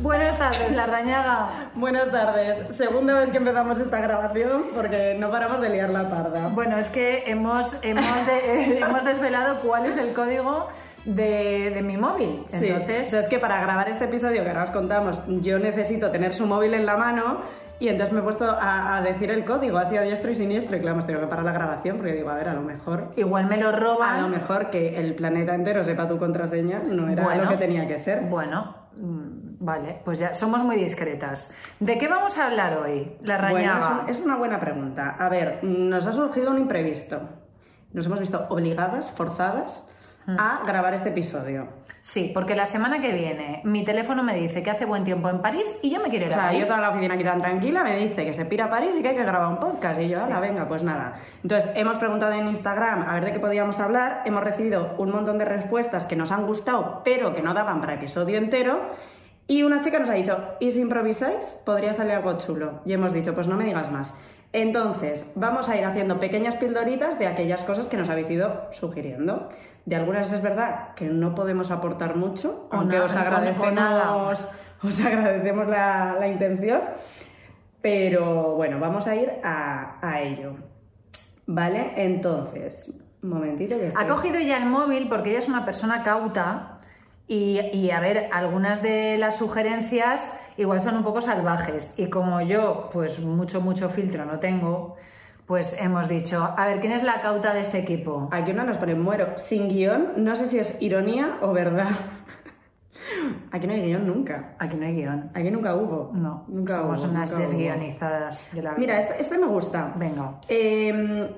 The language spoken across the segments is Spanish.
Buenas tardes, la rañaga. Buenas tardes. Segunda vez que empezamos esta grabación porque no paramos de liar la parda. Bueno, es que hemos, hemos, de- hemos desvelado cuál es el código de, de mi móvil. Sí, Entonces, o sea, es que para grabar este episodio que ahora os contamos, yo necesito tener su móvil en la mano y entonces me he puesto a, a decir el código, así a diestro y siniestro, y claro, hemos tenido que parar la grabación porque digo, a ver, a lo mejor... igual me lo roban. A lo mejor que el planeta entero sepa tu contraseña no era Bueno. lo que tenía que ser. Bueno, vale, pues ya somos muy discretas. ¿De qué vamos a hablar hoy? La Bueno, rañaga. es, un- es una buena pregunta. A ver, nos ha surgido un imprevisto. Nos hemos visto obligadas, forzadas, a grabar este episodio. Sí, porque la semana que viene mi teléfono me dice que hace buen tiempo en París y yo me quiero ir O a sea, París. yo toda la oficina aquí tan tranquila me dice que se pira a París y que hay que grabar un podcast. Y yo, Sí. venga, pues nada. Entonces, hemos preguntado en Instagram a ver de qué podíamos hablar. Hemos recibido un montón de respuestas que nos han gustado, pero que no daban para episodio entero. Y una chica nos ha dicho, ¿y si improvisáis? Podría salir algo chulo. Y hemos dicho, pues no me digas más. Entonces, vamos a ir haciendo pequeñas pildoritas de aquellas cosas que nos habéis ido sugiriendo. De algunas es verdad que no podemos aportar mucho, O aunque os nada. agradecemos, os agradecemos la, la intención. Pero bueno, vamos a ir a, a ello. ¿Vale? Entonces, un momentito que estoy... Ha cogido ya el móvil porque ella es una persona cauta y, y, a ver, algunas de las sugerencias igual son un poco salvajes y como yo pues mucho, mucho filtro no tengo, pues hemos dicho, a ver, ¿quién es la cauta de este equipo? Aquí una nos pone muero sin guion, no sé si es ironía o verdad. Aquí no hay guion nunca. Aquí no hay guion. Aquí nunca hubo. No, nunca somos hubo, unas nunca hubo. desguionizadas de la vida. Mira, este, este me gusta. Venga. Eh,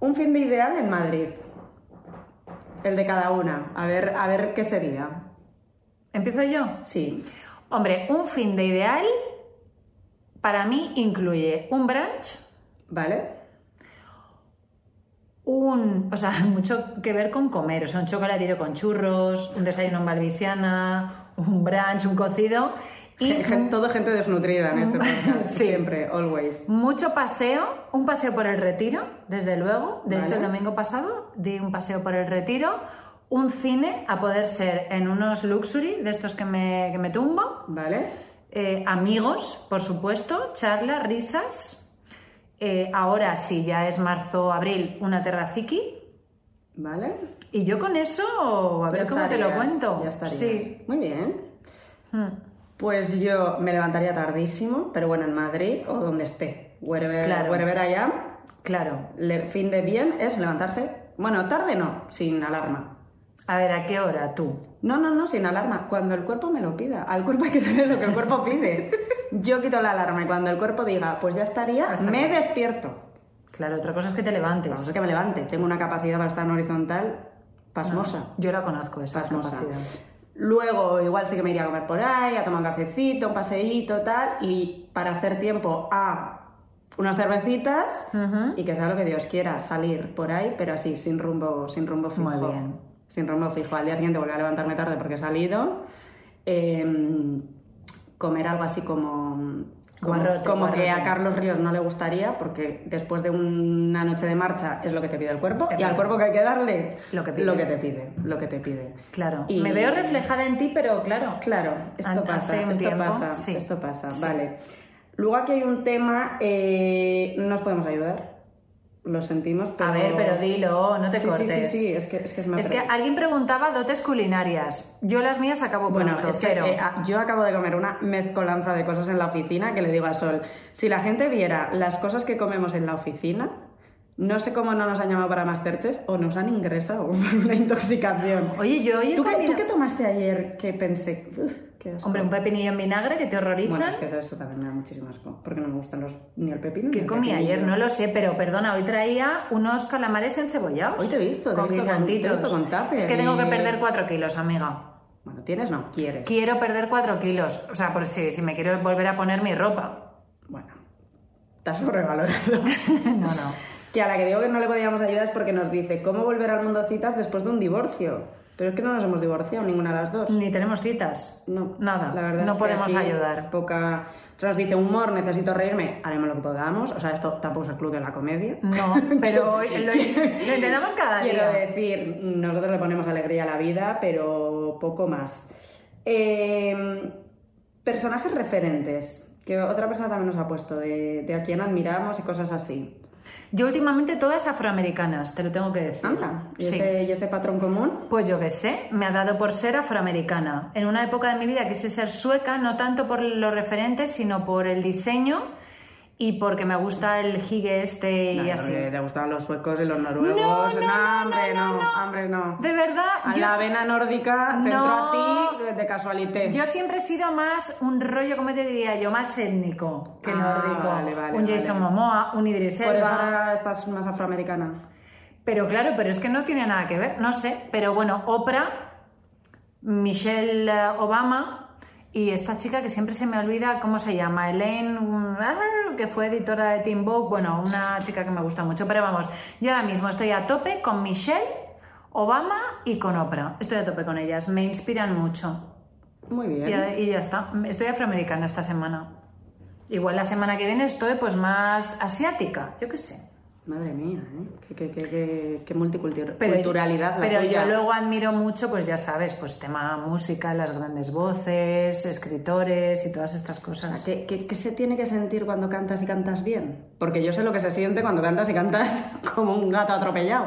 un fin de ideal en Madrid. El de cada una. A ver, a ver qué sería. ¿Empiezo yo? Sí. Hombre, un fin de ideal para mí incluye un brunch, ¿Vale? un, o sea, mucho que ver con comer, o sea, un chocolatito con churros, un desayuno en balbisiana, un brunch, un cocido y Gen- todo gente desnutrida en este podcast. Sí. Siempre, always. mucho paseo, un paseo por el retiro, desde luego. De hecho, el domingo pasado di un paseo por el retiro, un cine, a poder ser en unos luxury, de estos que me, que me tumbo, ¿Vale? Eh, amigos, por supuesto, charlas, risas. Eh, ahora, si ya es marzo, abril, una terraciqui. ¿Vale? Y yo con eso, a ver Ya cómo te lo cuento. Ya estarías. Sí. Muy bien. Hmm. Pues yo me levantaría tardísimo, pero bueno, en Madrid o donde esté. Wherever, Claro. wherever am. Claro. Le- fin de bien es levantarse. Bueno, tarde no, sin alarma. A ver, ¿a qué hora tú? No, no, no, sin alarma. Cuando el cuerpo me lo pida. Al cuerpo hay que tener lo que el cuerpo pide. Yo quito la alarma y cuando el cuerpo diga, pues ya estaría, Hasta me despierto. Claro, otra cosa es que te levantes. Vamos a que me levante. Tengo una capacidad para estar en horizontal pasmosa. Yo la conozco, esa pasmosa. capacidad. Luego, igual sí que me iría a comer por ahí, a tomar un cafecito, un paseíto, tal, y para hacer tiempo a unas cervecitas y que sea lo que Dios quiera, salir por ahí, pero así, sin rumbo, sin rumbo fijo. Muy bien. Sin rumbo fijo. Al día siguiente volver a levantarme tarde porque he salido. Em, comer algo así como. Como, Guarrote, como que a. Carlos Ríos no le gustaría, porque después de una noche de marcha es lo que te pide el cuerpo, y al cuerpo que hay que darle Lo que pide. lo que te pide, lo que te pide. Claro. Y- Me veo reflejada en ti, pero claro. Claro, esto An- pasa, esto tiempo, pasa, sí. esto pasa, Sí. vale. Luego aquí hay un tema, eh, no nos podemos ayudar, lo sentimos, pero... A ver, pero dilo, no te sí, cortes. Sí, sí, sí, es que es, que es, más Es que alguien preguntaba dotes culinarias. Yo las mías acabo Bueno, pronto, es que pero... eh, a- yo acabo de comer una mezcolanza de cosas en la oficina que le digo a Sol, si la gente viera las cosas que comemos en la oficina, no sé cómo no nos han llamado para Masterchef o nos han ingresado por una intoxicación. Oye, yo hoy he ¿Tú qué, ¿Tú qué tomaste ayer que pensé? Uf, qué asco"? Hombre, un pepinillo en vinagre que te horrorizan. Bueno, es que eso también me da muchísimo asco, porque no me gustan los, ni el pepino ni ¿Qué comí pepinillo. ayer? No lo sé, pero perdona, hoy traía unos calamares encebollados. Hoy te he visto, te he con visto con- guisantitos. te he visto con Es que tengo que perder cuatro kilos, amiga. Bueno, ¿tienes? No, quieres. Quiero perder cuatro kilos. O sea, por si, si me quiero volver a poner mi ropa. Bueno, estás sobrevalorado. no, no. que a la que digo que no le podíamos ayudar es porque nos dice, ¿cómo volver al mundo citas después de un divorcio? Pero es que no nos hemos divorciado ninguna de las dos. Ni tenemos citas. No, Nada. La verdad no es que podemos ayudar. Poca. O sea, nos dice humor, necesito reírme, haremos lo que podamos. O sea, esto tampoco es el club de la comedia. No, pero lo, lo intentamos cada Quiero día. decir, nosotros le ponemos alegría a la vida, pero poco más. Eh, personajes referentes, que otra persona también nos ha puesto, de, de a quién admiramos y cosas así. Yo últimamente todas afroamericanas, te lo tengo que decir. Anda, ¿y, Sí. ese, y ese patrón común? Pues yo qué sé, me ha dado por ser afroamericana. En una época de mi vida quise ser sueca, no tanto por los referentes, sino por el diseño y porque me gusta el gigue este y No, así. porque te gustaban los suecos y los noruegos. No, no, no, no, hombre, no. De verdad, A la vena nórdica te entró a ti de, casualité. yo siempre he sido más un rollo, ¿cómo te diría yo? Más étnico que Ah, nórdico. vale, vale, un Jason vale. Momoa, un Idris Por eso Elba. ahora estás más afroamericana. Pero claro, pero es que no tiene nada que ver, no sé. Pero bueno, Oprah, Michelle eh, Obama y esta chica que siempre se me olvida cómo se llama, Elaine, mm, que fue editora de Teen Vogue, bueno, una chica que me gusta mucho. Pero vamos, yo ahora mismo estoy a tope con Michelle Obama y con Oprah. Estoy a tope con ellas, me inspiran mucho. Muy bien. Y, ya- y ya está, estoy afroamericana esta semana. Igual la semana que viene estoy pues más asiática, yo qué sé. Madre mía, ¿eh? Qué, qué, qué, qué- multiculturalidad Pero, la pero yo luego admiro mucho, pues ya sabes, pues tema música, las grandes voces, escritores y todas estas O cosas. sea, ¿qué, qué, qué se tiene que sentir cuando cantas y cantas bien? Porque yo sé lo que se siente cuando cantas y cantas como un gato atropellado.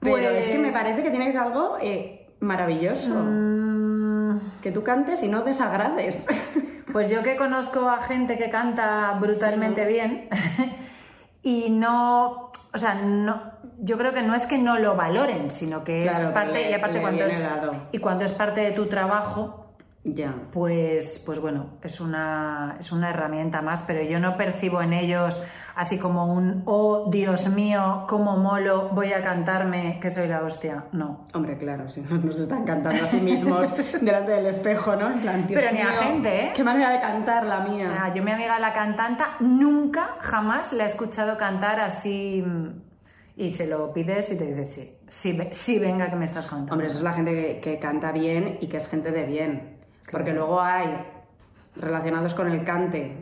Pero Pues- es que me parece que tiene que ser algo eh, maravilloso. Mm, Que tú cantes y no desagrades. pues yo que conozco a gente que canta brutalmente bien y no, o sea, no, yo creo que no es que no lo valoren, sino que Claro, es que parte le- y aparte cuando es y cuando es parte de tu trabajo, ya. pues, pues bueno, es una, es una herramienta más, pero yo no percibo en ellos así como un, oh Dios mío, cómo molo, voy a cantarme que soy la hostia. No. Hombre, claro, si no nos están cantando a sí mismos delante del espejo, ¿no? En plan, Dios Pero ni a gente, ¿eh? Qué manera de cantar la O mía. sea, yo mi amiga la cantanta nunca, jamás la he escuchado cantar así y se lo pides y te dice sí, sí, sí venga que me estás contando. Hombre, eso es la gente que, que canta bien y que es gente de bien. Porque luego hay relacionados con el cante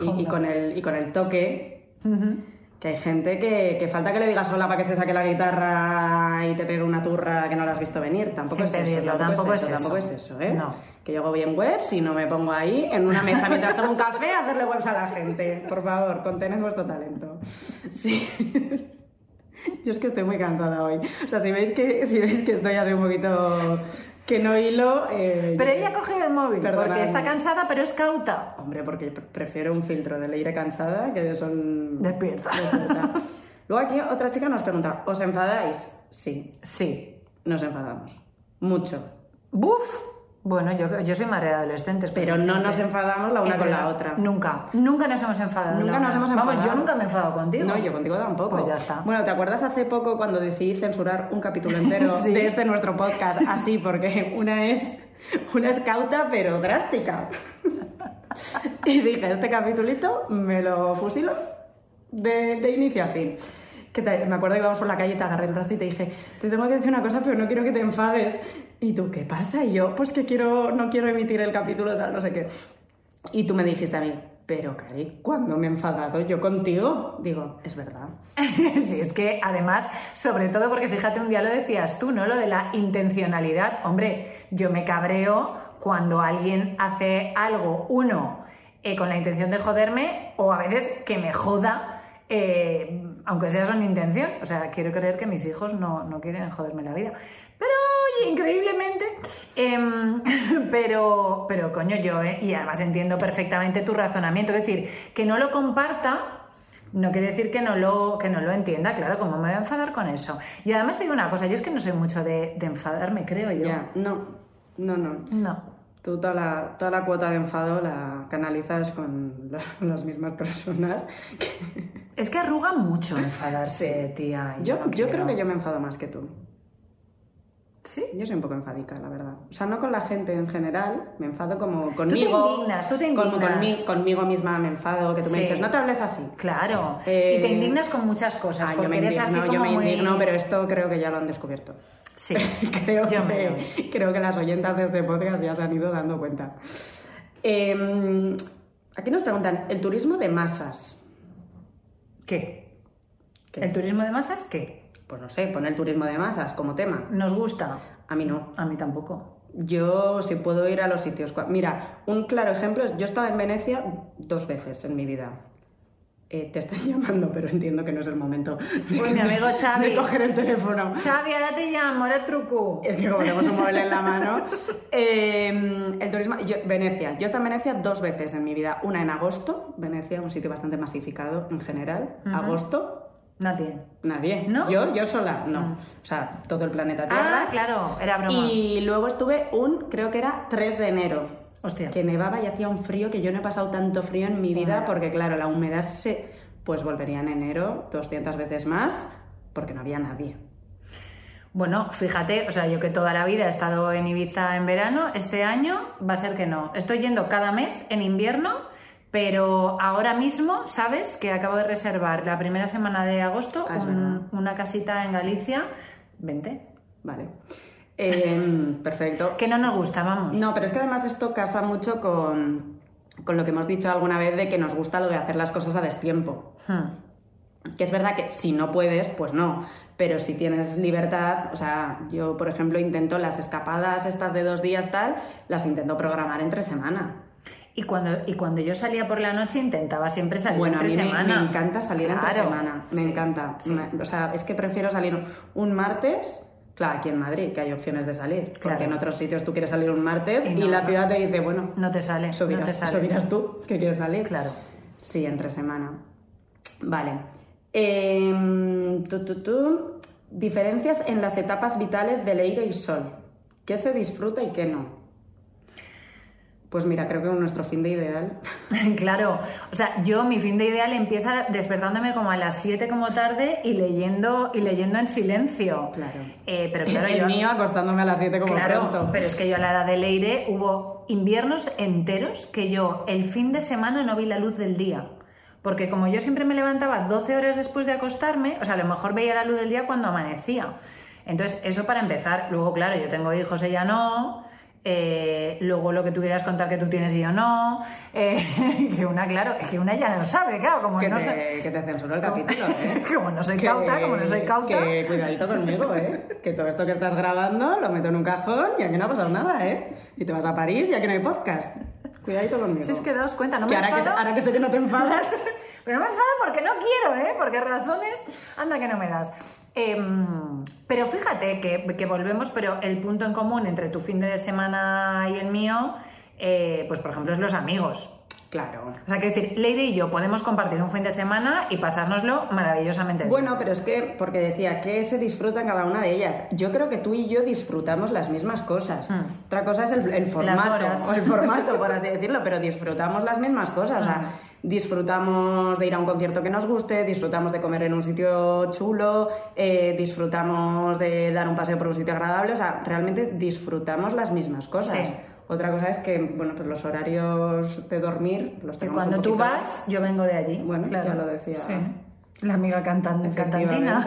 y, con, el, y con el toque, que hay gente que, que falta que le digas hola para que se saque la guitarra y te pegue una turra que no la has visto venir. Tampoco es eso. tampoco es eso. Tampoco es eso, ¿eh? No. Que yo hago bien webs y no me pongo ahí en una mesa mientras tomo un café a hacerle webs a la gente. Por favor, contened vuestro talento. Sí. Yo es que estoy muy cansada hoy. O sea, si veis que, si veis que estoy así un poquito que no hilo... eh, Pero ella ha cogido el móvil porque está cansada pero es cauta. Hombre, porque pre- prefiero un filtro de leire cansada que de son... Despierta. despierta. Luego aquí otra chica nos pregunta, ¿os enfadáis? Sí, Sí. nos enfadamos. Mucho. Buf. Bueno, yo, yo soy madre de adolescentes, Pero no nos enfadamos la una con pero la otra. Nunca, nunca nos hemos enfadado. Nunca nos hemos Vamos, enfadado. yo nunca me he enfadado contigo. No, yo contigo tampoco. Pues ya está. Bueno, ¿te acuerdas hace poco cuando decidí censurar un capítulo entero Sí. de este nuestro podcast? Así, porque una es una es cauta pero drástica. y dije, este capitulito me lo fusilo de, de inicio a fin. Que te- me acuerdo que íbamos por la calle y te agarré el brazo y te dije, te tengo que decir una cosa, pero no quiero que te enfades. Y tú, ¿qué pasa? Y yo, pues que quiero, no quiero emitir el capítulo tal, no sé qué. Y tú me dijiste a mí, pero Cari, ¿cuándo me he enfadado yo contigo? Digo, es verdad. sí, es que además, sobre todo porque fíjate, un día lo decías tú, ¿no? Lo de la intencionalidad. Hombre, yo me cabreo cuando alguien hace algo, uno, eh, con la intención de joderme, o a veces que me joda, eh, aunque sea sin intención. O sea, quiero creer que mis hijos no, no quieren joderme la vida. Pero, oye, increíblemente. em, pero, pero, coño, yo, eh, y además entiendo perfectamente tu razonamiento. Es decir, que no lo comparta. No quiere decir que no, lo, que no lo entienda, claro, ¿cómo me voy a enfadar con eso? Y además te digo una cosa, yo es que no soy mucho de, de enfadarme, creo yo. Ya, no, no, no. No. Tú toda la, toda la cuota de enfado la canalizas con la- las mismas personas. que- Es que arruga mucho enfadarse, tía. Yo, no yo creo que yo me enfado más que tú. ¿Sí? Yo soy un poco enfadica, la verdad. O sea, no con la gente en general, me enfado como conmigo. indignas, tú te como indignas. conmi- conmigo misma me enfado, que tú me dices, no te hables así. Claro. Eh, Y te indignas con muchas cosas, Ah, yo porque me eres indigno, así como yo me muy- indigno, pero esto creo que ya lo han descubierto. Sí, creo, yo me que, creo que las oyentas de este podcast ya se han ido dando cuenta. Eh, aquí nos preguntan, ¿el turismo de masas? ¿Qué? ¿Qué? ¿El turismo de masas qué? Pues no sé, pone el turismo de masas como tema. ¿Nos gusta? A mí no. A mí tampoco. Yo si puedo ir a los sitios. Mira, un claro ejemplo es, yo estaba en Venecia dos veces en mi vida. Eh, te están llamando, pero entiendo que no es el momento Uy, mi amigo Xavi. de coger el teléfono. Xavi, ahora te llamo, ahora truco. Es que como tenemos un móvil en la mano. Eh, el turismo, yo- Venecia. Yo he estado en Venecia dos veces en mi vida. Una en agosto, Venecia, un sitio bastante masificado en general. Agosto, Nadie. nadie. ¿No? Yo, yo sola, no. Mm. O sea, todo el planeta Tierra. Ah, claro, era broma. Y luego estuve un, creo que era 3 de enero. Hostia. Que nevaba y hacía un frío que yo no he pasado tanto frío en mi vida porque, claro, la humedad se. Pues volvería en enero 200 veces más porque no había nadie. Bueno, fíjate, o sea, yo que toda la vida he estado en Ibiza en verano, este año va a ser que no. Estoy yendo cada mes en invierno, pero ahora mismo, ¿sabes? Que acabo de reservar la primera semana de agosto Ah, un- una casita en Galicia. Vente. Vale. Eh, perfecto. Que no nos gusta, vamos. No, pero es que además esto casa mucho con, con lo que hemos dicho alguna vez de que nos gusta lo de hacer las cosas a destiempo. Hmm. Que es verdad que si no puedes, pues no. Pero si tienes libertad, o sea, yo por ejemplo intento las escapadas estas de dos días tal, las intento programar entre semana. Y cuando, y cuando yo salía por la noche intentaba siempre salir Bueno, a entre mí me, semana. me encanta salir entre semana, me Sí, encanta. sí. O sea, es que prefiero salir un martes, claro, aquí en Madrid, que hay opciones de salir, Claro. porque en otros sitios tú quieres salir un martes Y la ciudad te dice, bueno, No te sale, eso no te sale. eso dirás tú que quieres salir. Claro. Sí, entre semana. Vale. Tu, tu, tu. Diferencias en las etapas vitales del aire y sol. ¿Qué se disfruta y qué no? Pues mira, creo que nuestro fin de ideal. Claro, o sea, yo mi fin de ideal empieza despertándome como a las 7 como tarde y leyendo y leyendo en silencio. Claro. Eh, pero claro, el yo, mío acostándome a las 7 como claro, pronto. pero es que yo a la edad de Leire hubo inviernos enteros que yo el fin de semana no vi la luz del día. Porque como yo siempre me levantaba 12 horas después de acostarme, o sea, a lo mejor veía la luz del día cuando amanecía. Entonces, eso para empezar. Luego, claro, yo tengo hijos, ella no. Eh, luego lo que tú quieras contar que tú tienes y yo no. Eh, que una, claro, es que una ya no sabe, claro, como que, no te, sé. que te censuró el capítulo, ¿eh? Como no soy Que- cauta, como no soy cauta. Que cuidadito conmigo, ¿eh? Que todo esto que estás grabando lo meto en un cajón y aquí no ha pasado nada, ¿eh? Y te vas a París y aquí no hay podcast. Cuidadito conmigo. Si es que daos cuenta, no Que me ahora, que, enfado. ahora que sé que no te enfadas... Pero no me enfado porque no quiero, ¿eh? Porque razones, anda que no me das. Em, pero fíjate que, que volvemos, pero el punto en común entre tu fin de semana y el mío, eh, pues por ejemplo, es los amigos. Claro. O sea, que decir, Leire y yo podemos compartir un fin de semana y pasárnoslo maravillosamente bien. Bueno, pero es que, porque decía, que se disfruta en cada una de ellas? Yo creo que tú y yo disfrutamos las mismas cosas. Mm. Otra cosa es el, el formato, o el formato, por así decirlo, pero disfrutamos las mismas cosas. O sea, Mm. Disfrutamos de ir a un concierto que nos guste, disfrutamos de comer en un sitio chulo, eh, disfrutamos de dar un paseo por un sitio agradable. O sea, realmente disfrutamos las mismas cosas. Sí. Otra cosa es que, bueno, pues los horarios de dormir los tenemos cuando un tú vas, yo vengo de allí. Bueno, claro. ya lo decía. Sí. La amiga cantan, cantantina.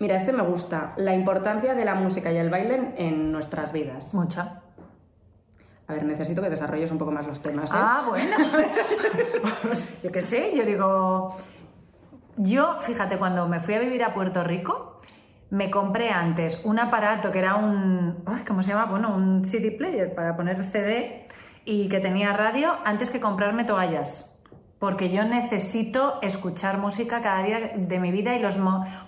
Mira, este me gusta. La importancia de la música y el baile en nuestras vidas. Mucha. A ver, necesito que desarrolles un poco más los temas, ¿eh? Ah, bueno. yo qué sé, yo digo. Yo, fíjate, cuando me fui a vivir a Puerto Rico, me compré antes un aparato que era un. ¿Cómo se llama? Bueno, un CD player para poner CD y que tenía radio antes que comprarme toallas. Porque yo necesito escuchar música cada día de mi vida y los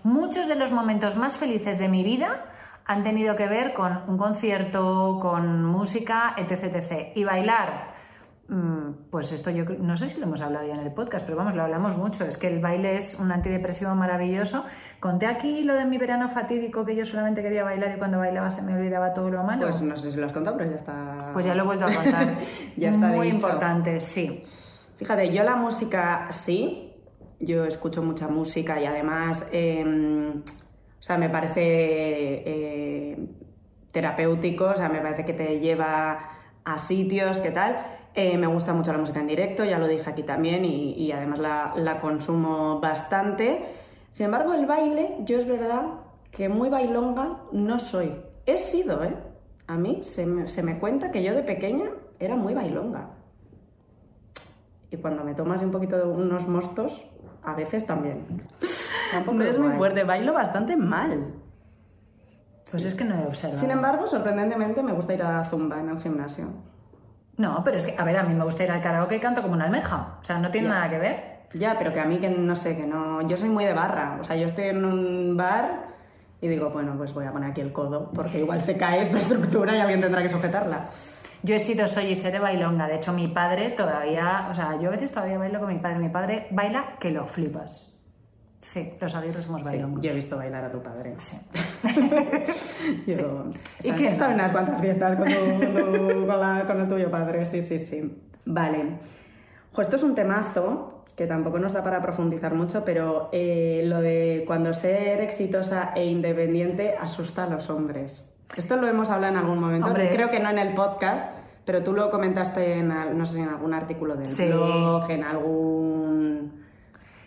muchos de los momentos más felices de mi vida han tenido que ver con un concierto, con música, etc. etc. Y bailar, mm, pues esto yo no sé si lo hemos hablado ya en el podcast, pero vamos, lo hablamos mucho. Es que el baile es un antidepresivo maravilloso. Conté aquí lo de mi verano fatídico que yo solamente quería bailar y cuando bailaba se me olvidaba todo lo malo. Pues no sé si lo has contado, pero ya está. Pues ya lo he vuelto a contar. Ya está Muy dicho. importante, sí. Fíjate, yo la música sí. Yo escucho mucha música y además. eh, o sea, me parece. eh, terapéutico, o sea, me parece que te lleva a sitios, ¿qué tal? Eh, me gusta mucho la música en directo, ya lo dije aquí también, y, además la, la consumo bastante. Sin embargo, el baile, yo es verdad que muy bailonga no soy. He sido, ¿eh? A mí se me, se me cuenta que yo de pequeña era muy bailonga. Y cuando me tomas un poquito de unos mostos, a veces también. Tampoco No es muy fuerte, bailo bastante mal. Pues es que no he observado. Sin embargo, sorprendentemente me gusta ir a Zumba en el gimnasio. No, pero es que, a ver, a mí me gusta ir al karaoke y canto como una almeja. O sea, no tiene Ya. nada que ver. Ya, pero que a mí que no sé, que no... Yo soy muy de barra. O sea, yo estoy en un bar y digo, bueno, pues voy a poner aquí el codo porque igual se cae esta estructura y alguien tendrá que sujetarla. Yo he sido, soy y seré bailonga. De hecho, mi padre todavía, o sea, yo a veces todavía bailo con mi padre. Mi padre baila que lo flipas. Sí, los aguirres somos Sí, bailongos. yo he visto bailar a tu padre. Sí. Yo ¿Y ¿Y qué? que estaba en unas cuantas fiestas con, tu- con, la- con el tuyo padre, sí, sí, sí. Vale. Esto es un temazo que tampoco nos da para profundizar mucho, pero eh, lo de cuando ser exitosa e independiente asusta a los hombres. Esto lo hemos hablado en algún momento, Hombre. creo que no en el podcast, pero tú lo comentaste en, no sé, en algún artículo del Sí. blog, en algún...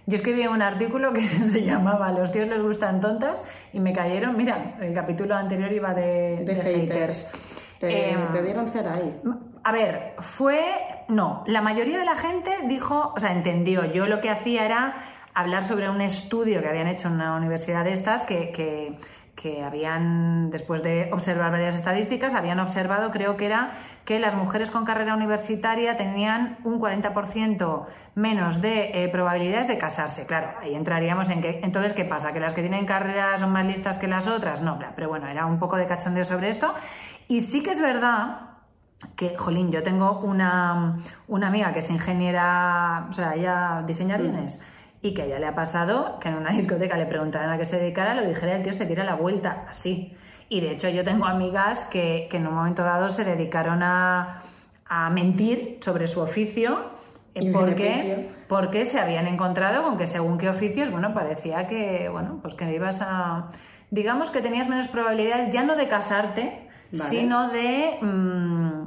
Yo escribí un artículo que se llamaba Los tíos les gustan tontas y me cayeron, mira, el capítulo anterior iba de, de, de haters. Te, Em, te dieron cera ahí. A ver, fue. No, la mayoría de la gente dijo, o sea, entendió. Yo lo que hacía era hablar sobre un estudio que habían hecho en una universidad de estas que, que, que habían, después de observar varias estadísticas, habían observado, creo que era que las mujeres con carrera universitaria tenían un 40% menos de eh, probabilidades de casarse. Claro, ahí entraríamos en que, entonces, ¿qué pasa? ¿Que las que tienen carreras son más listas que las otras? No, claro, pero bueno, era un poco de cachondeo sobre esto. Y sí que es verdad que, jolín, yo tengo una, una amiga que es ingeniera, o sea, ella diseña aviones. Y que a ella le ha pasado que en una discoteca le preguntaran a qué se dedicara, lo dijera el tío se tira la vuelta, así. Y de hecho yo tengo amigas que, que en un momento dado se dedicaron a, a mentir sobre su oficio eh, porque, porque se habían encontrado con que según qué oficios, bueno, parecía que, bueno, pues que ibas a... Digamos que tenías menos probabilidades ya no de casarte, Vale. sino de mm,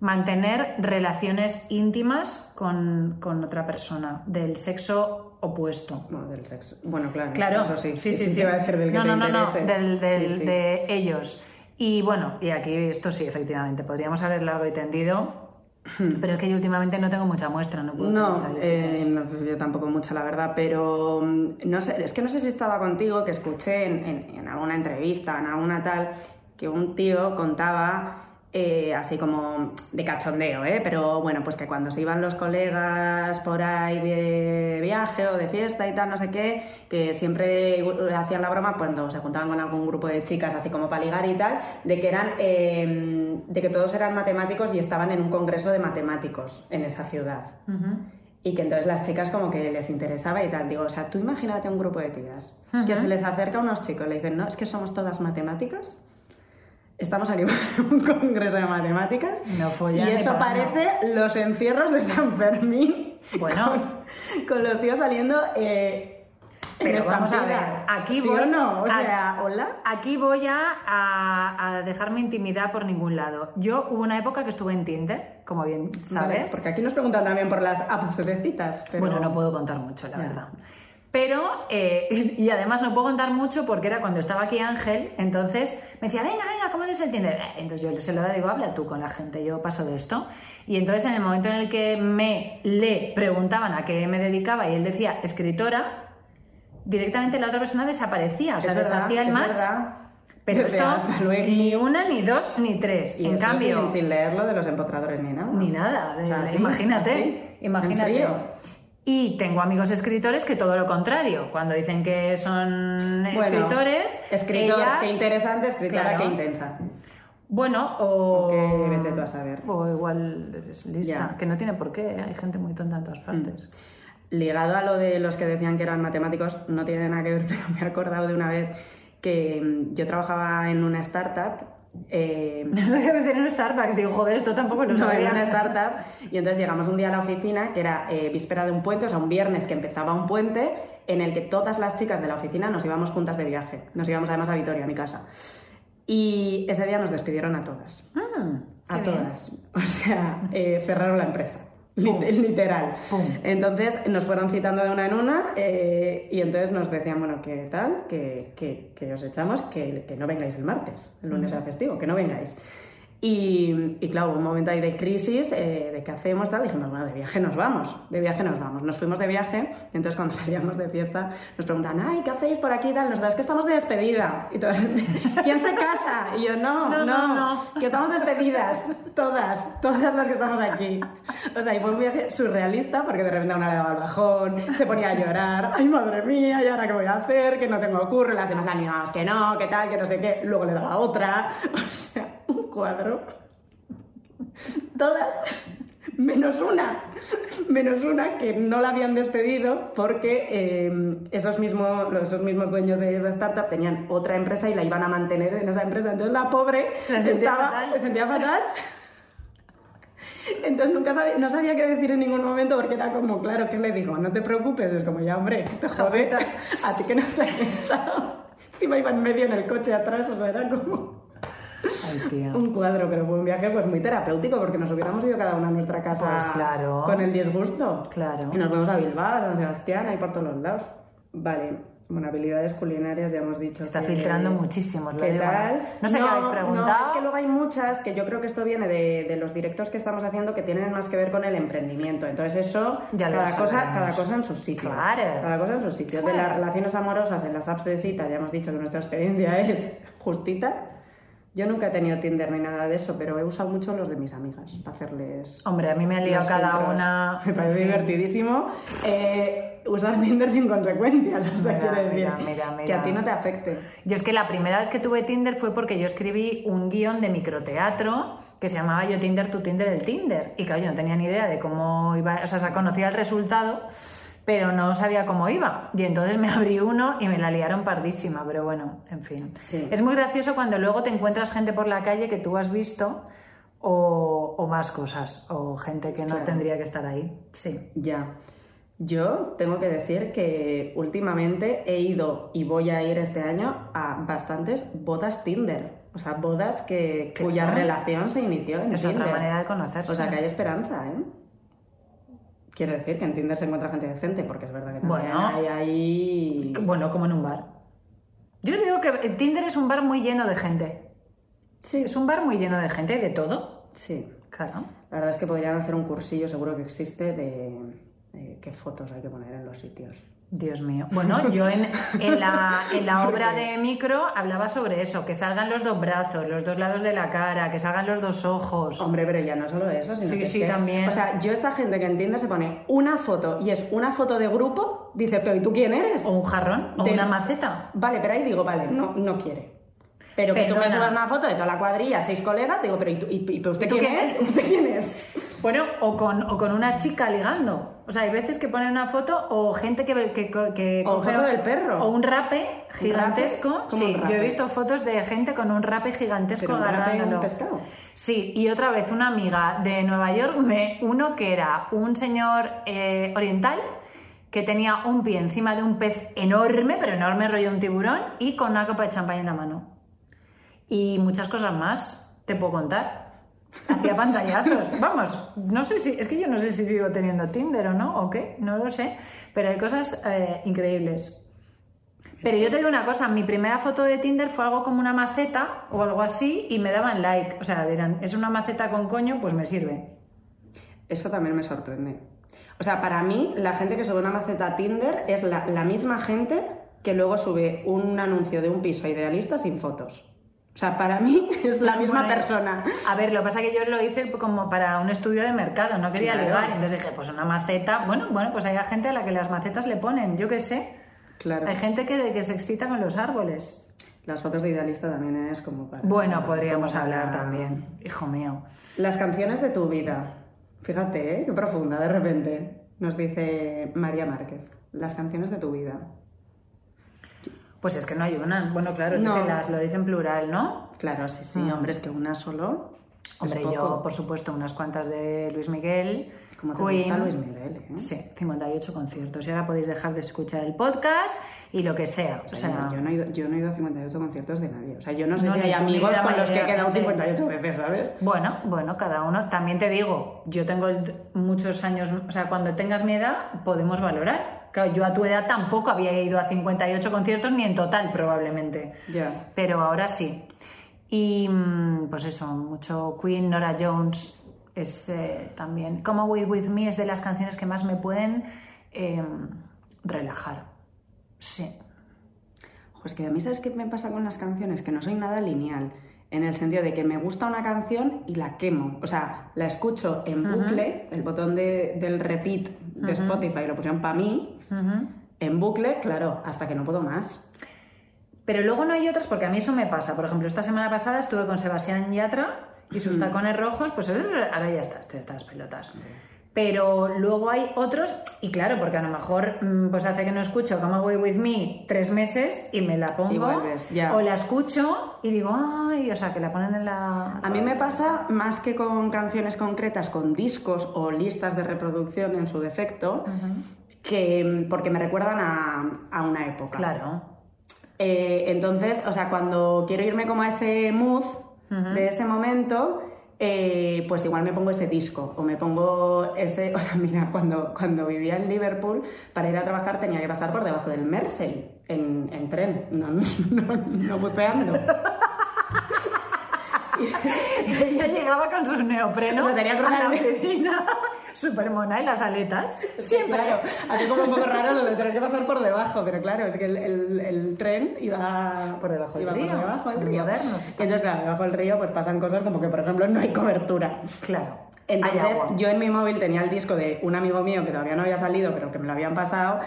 mantener relaciones íntimas con, con otra persona del sexo opuesto. Bueno, del sexo. Bueno, claro. Claro, Eso sí. sí, sí, sí. iba a decir del que no, te no, no, no, del, del- Sí, sí. de ellos. Y bueno, y aquí esto sí, efectivamente, podríamos haber largo y tendido, pero es que yo últimamente no tengo mucha muestra, no puedo. No, eh, no, yo tampoco mucho, la verdad, pero mm, no sé, es que no sé si estaba contigo, que escuché en, en- en alguna entrevista, en alguna tal, que un tío contaba, eh, así como de cachondeo, ¿eh? pero bueno, pues que cuando se iban los colegas por ahí de viaje o de fiesta y tal, no sé qué, que siempre hacían la broma cuando se juntaban con algún grupo de chicas, así como para ligar y tal, de que eran, eh, de que todos eran matemáticos y estaban en un congreso de matemáticos en esa ciudad. Y que entonces las chicas como que les interesaba y tal. Digo, o sea, tú imagínate un grupo de tías que se les acerca a unos chicos y le dicen, no, es que somos todas matemáticas. Estamos aquí para un congreso de matemáticas. No y follan ni eso parece los encierros de San Fermín. Bueno. Con, con los tíos saliendo eh, Pero vamos a ver, aquí ¿Sí voy o no? O a- sea, hola. Aquí voy a, a, a dejar mi intimidad por ningún lado. Yo hubo una época que estuve en Tinder, como bien Vale, sabes. porque aquí nos preguntan también por las apps de citas. Pero... Bueno, no puedo contar mucho, la Ya. verdad. Pero, eh, y además no puedo contar mucho porque era cuando estaba aquí Ángel, entonces me decía, venga, venga, ¿cómo es el Tinder? Entonces yo se lo digo, habla tú con la gente, yo paso de esto. Y entonces en el momento en el que me le preguntaban a qué me dedicaba y él decía escritora, directamente la otra persona desaparecía, o sea, deshacía el match. verdad. Pero esto, ni una, ni dos, ni tres. Y en cambio, sin, sin leerlo de los empotradores ni nada. ni nada. de- O sea, así, imagínate, así, imagínate. en frío. Y tengo amigos escritores que todo lo contrario. Cuando dicen que son Bueno, escritores, Escritor, ellas- qué interesante, escritora, Claro. qué intensa. Bueno, o... O que vete tú a saber. O igual eres lista, Ya. que no tiene por qué. ¿eh? Hay gente muy tonta en todas partes. Ligado a lo de los que decían que eran matemáticos, no tiene nada que ver, pero me he acordado de una vez que mm, yo trabajaba en una startup. Eh, en Starbucks. Digo, joder, esto tampoco lo no, era una startup y entonces llegamos un día a la oficina que era eh, víspera de un puente, o sea, un viernes que empezaba un puente en el que todas las chicas de la oficina nos íbamos juntas de viaje. Nos íbamos además a Vitoria, a mi casa. Y ese día nos despidieron a todas. Mm, A bien. todas. O sea, eh, cerraron la empresa. Pum. Literal. Pum. Entonces nos fueron citando de una en una eh, y entonces nos decían, bueno, ¿qué tal? Que, que, que os echamos, que, que no vengáis el martes, el lunes era festivo, que no vengáis. Y, y claro, hubo un momento ahí de crisis, eh, de qué hacemos, tal, dijimos, bueno, de viaje nos vamos, de viaje nos vamos. Nos fuimos de viaje, entonces cuando salíamos de fiesta nos preguntan, ay, ¿qué hacéis por aquí? Tal, nosotros, es que estamos de despedida. Y todas, ¿quién se casa? Y yo, no, No, no, no, que estamos despedidas, todas, todas las que estamos aquí. O sea, y fue un viaje surrealista porque de repente una le daba el bajón, se ponía a llorar, ay madre mía, ¿y ahora qué voy a hacer? Que no tengo curro, las demás la animamos que no, que tal, que no sé qué, luego le daba otra, o sea, un cuadro. Todas, menos una, menos una que no la habían despedido porque eh, esos, mismos, esos mismos dueños de esa startup tenían otra empresa y la iban a mantener en esa empresa. Entonces la pobre Se sentía estaba, fatal. se sentía fatal. Entonces nunca sabía, no sabía qué decir en ningún momento porque era como, claro, ¿qué le digo? No te preocupes, es como, ya hombre, te jode, a ti que no te han echado. Encima iba en medio en el coche atrás, o sea, era como Ay, un cuadro, pero fue un viaje pues muy terapéutico porque nos hubiéramos ido cada una a nuestra casa Pues claro. con el disgusto. Claro. Y nos fuimos a Bilbao, a San Sebastián, ahí por todos los lados. Vale, bueno, habilidades culinarias ya hemos dicho. Está que- filtrando muchísimo, ¿Qué digo. tal? No sé qué habéis preguntado. No, es que luego hay muchas que yo creo que esto viene de, de los directos que estamos haciendo que tienen más que ver con el emprendimiento. Entonces eso, Ya cada cosa, cada cosa en su sitio. Claro. Cada cosa en su sitio. De Claro. las relaciones amorosas en las apps de cita, ya hemos dicho que nuestra experiencia es justita. Yo nunca he tenido Tinder ni nada de eso, pero he usado mucho los de mis amigas para hacerles Hombre, a mí me ha liado cada una. Me parece divertidísimo eh, usar Tinder sin consecuencias. O sea, Mira, decir mira, mira, que a ti no te afecte. Yo es que la primera vez que tuve Tinder fue porque yo escribí un guion de microteatro que se llamaba Yo Tinder, tu Tinder, el Tinder. Y claro, yo no tenía ni idea de cómo iba, o sea, se conocía el resultado, pero no sabía cómo iba. Y entonces me abrí uno y me la liaron pardísima, pero bueno, en fin. Sí. Es muy gracioso cuando luego te encuentras gente por la calle que tú has visto o, o más cosas, o gente que no Claro. tendría que estar ahí. Sí. Ya. Yo tengo que decir que últimamente he ido y voy a ir este año a bastantes bodas Tinder. O sea, bodas que, cuya relación se inició en Es Tinder. otra manera de conocerse. O sea, que hay esperanza, ¿eh? Quiero decir que en Tinder se encuentra gente decente, porque es verdad que también Bueno. hay ahí... Bueno, como en un bar. Yo digo que Tinder es un bar muy lleno de gente. Sí, Es un bar muy lleno de gente, de todo. sí. Claro. La verdad es que podrían hacer un cursillo, seguro que existe, de, de qué fotos hay que poner en los sitios. Dios mío. Bueno, yo en, en la, en la obra de micro hablaba sobre eso, que salgan los dos brazos, los dos lados de la cara, que salgan los dos ojos. Hombre, pero ya no solo eso, sino Sí, que sí, que- también. O sea, yo esta gente que entiende se pone una foto y es una foto de grupo, dice, pero ¿y tú quién eres? O un jarrón, o De- una maceta. Vale, pero ahí digo, vale, no, no quiere. Pero que tú me subas una foto de toda la cuadrilla, seis colegas, digo, pero ¿y, tú- y- y- pero usted ¿Y tú quién quién es? ¿Usted quién es? Bueno, o con, o con una chica ligando. O sea, hay veces que ponen una foto o gente que... que, que O foto del perro. O un rape gigantesco. ¿Cómo un sí, rape? yo he visto fotos de gente con un rape gigantesco un rape, un pescado. Sí, y otra vez una amiga de Nueva York, me, uno que era un señor eh, oriental que tenía un pie encima de un pez enorme, pero enorme rollo un tiburón, y con una copa de champán en la mano. Y muchas cosas más, te puedo contar. Hacía pantallazos. Vamos, no sé si, es que yo no sé si sigo teniendo Tinder o no, o qué, no lo sé, pero hay cosas eh, increíbles. Pero yo te digo una cosa, mi primera foto de Tinder fue algo como una maceta o algo así y me daban like. O sea, dirán, es una maceta con coño, pues me sirve. Eso también me sorprende. O sea, para mí, la gente que sube una maceta a Tinder es la, misma gente que luego sube un anuncio de un piso idealista sin fotos. O sea, para mí es la misma Bueno, persona. A ver, lo que pasa es que yo lo hice como para un estudio de mercado, no quería Claro. ligar. Entonces dije, pues una maceta. Bueno, bueno, pues hay gente a la que las macetas le ponen, yo qué sé. Claro. Hay gente que, que se excita con los árboles. Las fotos de idealista también es como para... Bueno, podríamos para- hablar también, hijo mío. Las canciones de tu vida. Fíjate, ¿eh? qué profunda de repente. Nos dice María Márquez. Las canciones de tu vida. Pues es que no hay una. Bueno, claro, No. las, lo dice en plural, ¿no? Claro, sí, sí, Mm. hombre, es que una solo. Hombre, poco. yo, por supuesto, unas cuantas de Luis Miguel. Como te Queen. gusta Luis Miguel, ¿eh? Sí, 58 conciertos. Y ahora podéis dejar de escuchar el podcast y lo que sea. O O sea, sea, yo, no he ido, yo no he ido a 58 conciertos de nadie. O sea, yo no sé No, si hay amigos con los que he quedado gente. 58 veces, ¿sabes? Bueno, bueno, cada uno. También te digo, yo tengo muchos años, o sea, cuando tengas mi edad, podemos valorar. Claro, yo a tu edad tampoco había ido a 58 conciertos, ni en total probablemente. Pero ahora sí. Y mm, pues eso, mucho Queen, Nora Jones, es eh, también... Como Away With Me es de las canciones que más me pueden eh, relajar. Sí. Pues que a mí, ¿sabes qué me pasa con las canciones? Que no soy nada lineal. En el sentido de que me gusta una canción y la quemo. O sea, la escucho en bucle, el botón de- del repeat de Spotify lo pusieron para mí, En bucle, claro, hasta que no puedo más. Pero luego no hay otras, porque a mí eso me pasa. Por ejemplo, esta semana pasada estuve con Sebastián Yatra y sus tacones rojos, pues ahora ya está, hasta las pelotas. Pero luego hay otros, y claro, porque a lo mejor mm, pues hace que no escucho Come Away With Me tres meses y me la pongo, Y vuelves, ya. o la escucho y digo, ay, o sea, que la ponen en la... A mí me pasa más que con canciones concretas, con discos o listas de reproducción en su defecto, que porque me recuerdan a, a una época. Claro. Eh, entonces, o sea, cuando quiero irme como a ese mood de ese momento, eh, pues igual me pongo ese disco o me pongo ese... O sea, mira, cuando, cuando vivía en Liverpool, para ir a trabajar tenía que pasar por debajo del Mersey en, en tren, no, no, no buceando. Ella llegaba con sus neoprenos O sea, tenía que a la oficina, súper mona, y las aletas. Siempre. Claro, así como un poco raro lo de tener que pasar por debajo, pero claro, es que el, el- el tren iba Por debajo del río, Por debajo del río. modernos, entonces, claro, debajo del río pues pasan cosas como que, por ejemplo, no hay cobertura. Claro. Entonces, yo en mi móvil tenía el disco de un amigo mío que todavía no había salido, pero que me lo habían pasado,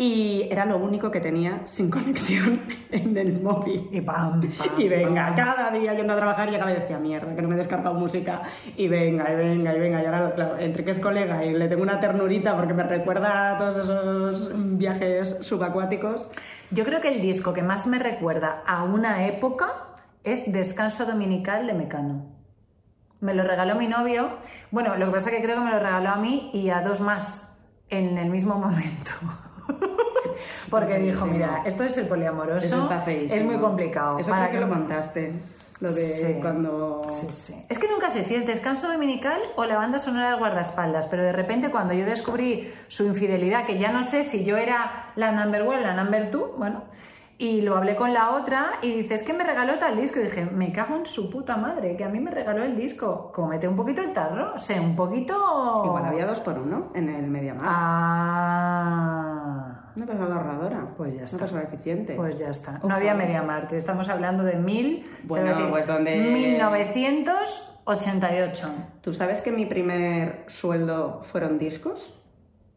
y era lo único que tenía sin conexión en el móvil. Y pam, pam, Y venga, pam. cada día yendo a trabajar y decía, mierda, que no me he descargado música. Y venga, y venga, y venga. Y ahora, claro, entre que es colega y le tengo una ternurita porque me recuerda a todos esos viajes subacuáticos. Yo creo que el disco que más me recuerda a una época es Descanso Dominical de Mecano. Me lo regaló mi novio. Bueno, lo que pasa es que creo que me lo regaló a mí y a dos más en el mismo momento. Porque dijo, mira, esto es el poliamoroso. Eso está feísimo. Es muy complicado. Eso para para que lo contaste. Lo de Sí. cuando... Sí, sí. Es que nunca sé si es descanso dominical o la banda sonora del guardaespaldas, pero de repente cuando yo descubrí su infidelidad, que ya no sé si yo era la number one, la number two, bueno, y lo hablé con la otra y dice, es que me regaló tal disco. Y dije, me cago en su puta madre, que a mí me regaló el disco. Comete un poquito el tarro, sé, un poquito... Igual había dos por uno en el Mediamar. Ah... Pues ya está. persona eficiente. Pues ya está. No había. Media Marte, estamos hablando de mil... Bueno, decir, pues donde- 1988. ¿Tú sabes que mi primer sueldo fueron discos?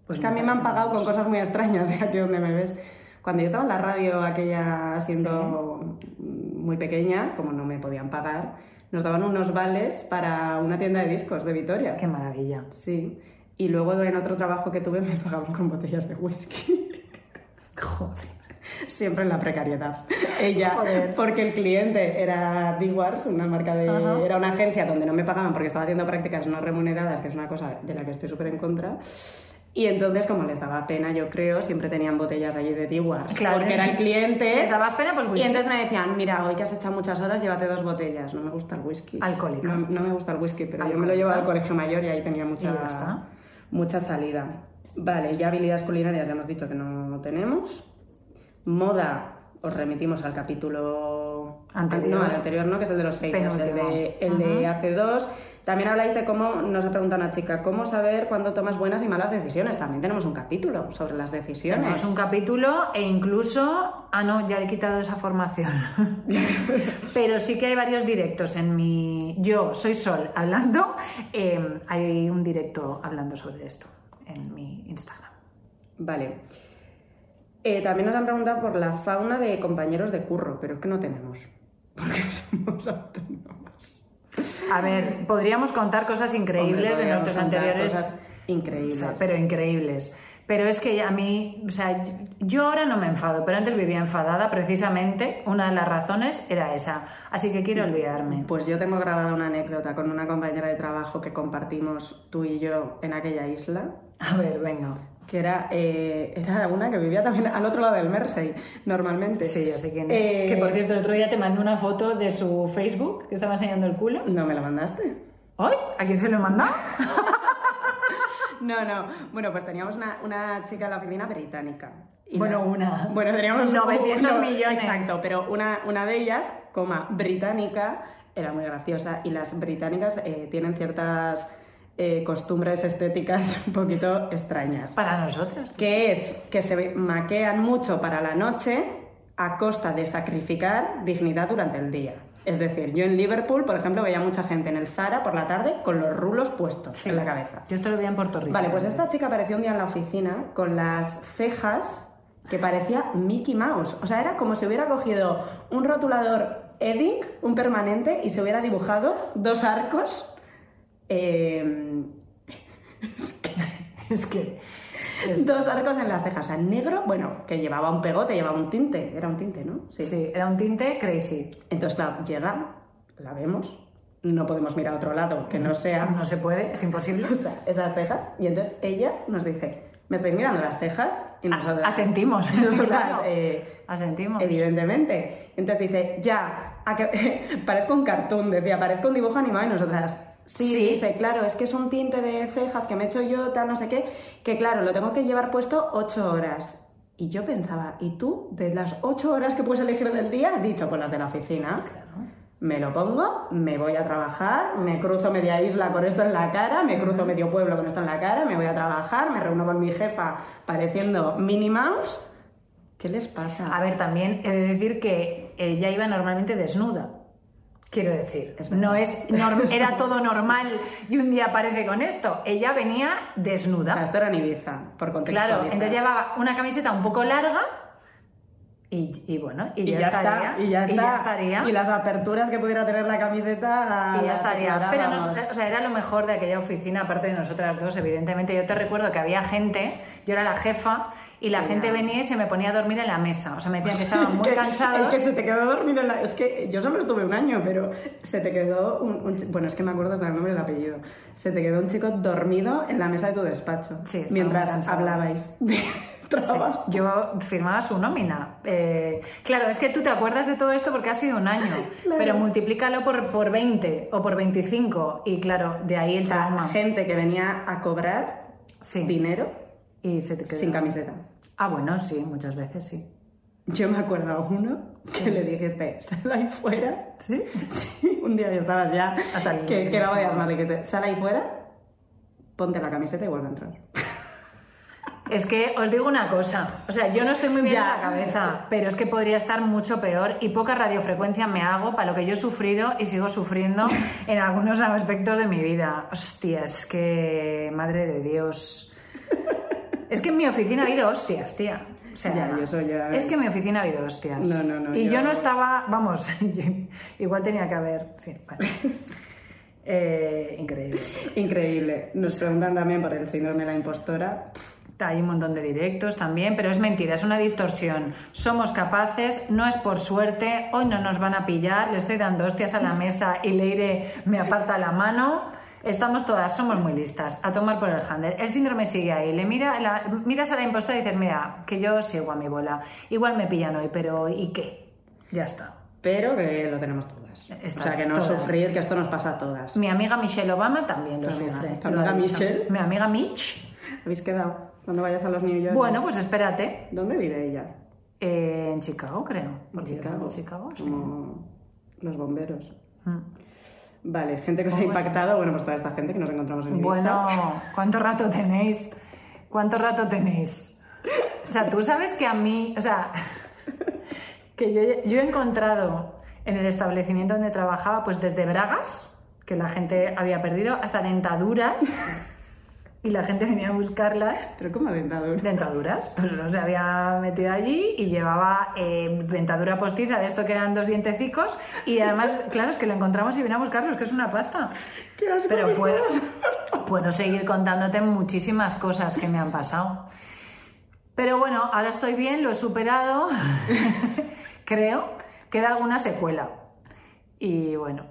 Pues es que a mí me han pagado con cosas muy extrañas, aquí donde me ves. Cuando yo estaba en la radio, aquella siendo muy pequeña, como no me podían pagar, nos daban unos vales para una tienda de discos de Vitoria. Qué maravilla. Sí. Y luego en otro trabajo que tuve me pagaban con botellas de whisky. Joder. Siempre en la precariedad. Ella, Joder. porque el cliente era D-Wars, una marca de. Ajá. Era una agencia donde no me pagaban porque estaba haciendo prácticas no remuneradas, que es una cosa de la que estoy súper en contra. Y entonces, como les daba pena, yo creo, siempre tenían botellas allí de D-Wars. Claro. Porque era el cliente. ¿Les dabas pena? Pues Y whisky. entonces me decían, mira, hoy que has echado muchas horas, llévate dos botellas. No me gusta el whisky. Alcohólica. No, no me gusta el whisky, pero yo me lo llevaba al colegio mayor y ahí tenía mucha, Y mucha salida. Vale, ya habilidades culinarias ya hemos dicho que no tenemos. Moda, os remitimos al capítulo Anterior. No, al anterior no, que es el de los haters, el de, el de hace dos. También habláis de cómo, nos ha preguntado una chica, cómo saber cuándo tomas buenas y malas decisiones. También tenemos un capítulo sobre las decisiones. Tenemos un capítulo e incluso... Ah, no, ya he quitado esa formación. Pero sí que hay varios directos en mi... Yo soy Sol hablando. eh, hay un directo hablando sobre esto en mi Instagram. Vale. Eh, también nos han preguntado por la fauna de compañeros de curro, pero es que no tenemos. Porque somos autónomos. A ver, podríamos contar cosas increíbles Hombre, de nuestros anteriores... Cosas increíbles. O sea, pero increíbles. Pero es que a mí, o sea, yo ahora no me enfado, pero antes vivía enfadada precisamente. Una de las razones era esa. Así que quiero olvidarme. Pues yo tengo grabada una anécdota con una compañera de trabajo que compartimos tú y yo en aquella isla, A ver, venga. que era, eh, era una que vivía también al otro lado del Mersey, normalmente. Sí, ya sé quién es. Eh, Que por cierto, el otro día te mandé una foto de su Facebook que estaba enseñando el culo. ¿No me la mandaste? ¡Ay! ¿A quién se lo he mandado? No, no. Bueno, pues teníamos una, una chica en la oficina británica. Y Bueno, la- una. Bueno, teníamos 900 no, millones. Exacto, pero una, una de ellas, coma, británica, era muy graciosa. Y las británicas eh, tienen ciertas eh, costumbres estéticas un poquito extrañas. Para nosotros. Que es que se maquean mucho para la noche a costa de sacrificar dignidad durante el día. Es decir, yo en Liverpool, por ejemplo, veía mucha gente en el Zara por la tarde con los rulos puestos en la cabeza. Yo esto lo veía en Puerto Rico. Vale, pues esta chica apareció un día en la oficina con las cejas que parecía Mickey Mouse. O sea, era como si hubiera cogido un rotulador Edding, un permanente, y se hubiera dibujado dos arcos. eh, Es que. Dos arcos en las cejas. O sea, negro, bueno, que llevaba un pegote, llevaba un tinte. Era un tinte, ¿no? Sí. era un tinte crazy. Entonces, claro, llega, la vemos, no podemos mirar a otro lado que no sea No se puede, es imposible. o sea, esas cejas. Y entonces ella nos dice, ¿me estáis mirando las cejas? Y nosotras, Asentimos. nosotras, claro. eh, Asentimos. evidentemente. Entonces dice, ya, a que, parezco un cartoon, decía, parezco un dibujo animado y nosotras... Sí, Sí. dice, claro, es que es un tinte de cejas que me he hecho yo, tal, no sé qué, que claro, lo tengo que llevar puesto ocho horas. Y yo pensaba, ¿y tú, de las ocho horas que puedes elegir del día, has dicho, pues las de la oficina? Claro. Me lo pongo, me voy a trabajar, me cruzo media isla con esto en la cara, me cruzo medio pueblo con esto en la cara, me voy a trabajar, me reúno con mi jefa pareciendo Minnie Mouse. ¿Qué les pasa? A ver, también he de decir que ella iba normalmente desnuda. Quiero decir, Es no es era todo normal y un día aparece con esto. Ella venía desnuda. Esto era en Ibiza, por contexto. Claro, entonces llevaba una camiseta un poco larga y, y bueno, y, y ya, ya, estaría. está, y ya está. estaría. Y las aperturas que pudiera tener la camiseta. y ya estaría. Pero nos- o sea, era lo mejor de aquella oficina, aparte de nosotras dos, evidentemente. Yo te recuerdo que había gente, yo era la jefa, y la Ya. gente venía y se me ponía a dormir en la mesa. O sea, me decían que estaban muy cansados. El que se te quedó dormido en la... Es que yo solo estuve un año, pero se te quedó un, un Bueno, es que me acuerdo hasta el nombre y el apellido. Se te quedó un chico dormido en la mesa de tu despacho. Sí, mientras hablabais Yo firmaba su nómina. Eh, claro, es que tú te acuerdas de todo esto porque ha sido un año, Claro. pero multiplícalo por, por 20 o por 25 y claro, de ahí el O sea, trauma. gente que venía a cobrar Sí. dinero Y se te quedó. sin camiseta. Ah, bueno, sí, muchas veces sí. Yo me acuerdo a uno que le dijiste, sal ahí fuera. ¿Sí? Sí, un día que estabas ya, Hasta el que, que no más, le dijiste, sal ahí fuera, ponte la camiseta y vuelve a entrar. Es que os digo una cosa, o sea, yo no estoy muy bien Ya. de la cabeza, pero es que podría estar mucho peor y poca radiofrecuencia me hago para lo que yo he sufrido y sigo sufriendo en algunos aspectos de mi vida. Hostia, es que, madre de Dios. Es que en mi oficina ha habido hostias, tía. O sea, Ya, yo soy ya- es que en mi oficina ha habido hostias. No, no, no, Y yo, yo- no estaba, vamos, igual tenía que haber. en fin, vale. Eh, increíble. Increíble. Nos preguntan también por el síndrome de la impostora. Hay un montón de directos también, pero es mentira, es una distorsión. Somos capaces, no es por suerte, hoy no nos van a pillar, le estoy dando hostias a la mesa y Leire me aparta la mano. Estamos todas, somos muy listas, a tomar por el handle. El síndrome sigue ahí, le mira, la- miras a la impostora y dices, mira, que yo sigo a mi bola. Igual me pillan hoy, pero ¿y qué? Ya está. Pero que lo tenemos todas. Está- o sea, que no todas. sufrir, que esto nos pasa a todas. Mi amiga Michelle Obama también lo sufre. tu lo amiga. Michelle. Mi amiga Mitch. ¿Habéis quedado? Cuando vayas a los New York. Bueno, pues espérate. ¿Dónde vive ella? Eh, en Chicago, creo. En Chicago. En Chicago, sí. Como los bomberos. Mm. Vale, gente que os ha impactado. Bueno, pues toda esta gente que nos encontramos en Ibiza. Bueno, ¿cuánto rato tenéis? ¿Cuánto rato tenéis? O sea, tú sabes que a mí, o sea, que yo, yo he encontrado en el establecimiento donde trabajaba, pues desde bragas, que la gente había perdido, hasta dentaduras, y la gente venía a buscarlas. Pero como dentadura. Dentaduras, pues no se había metido allí y llevaba eh, dentadura postiza de esto que eran dos dientecicos y además, claro, es que lo encontramos y vine a buscarlos, que es una pasta. Qué asco Pero puedo, puedo seguir contándote muchísimas cosas que me han pasado. Pero bueno, ahora estoy bien, lo he superado, creo. Queda alguna secuela. Y bueno,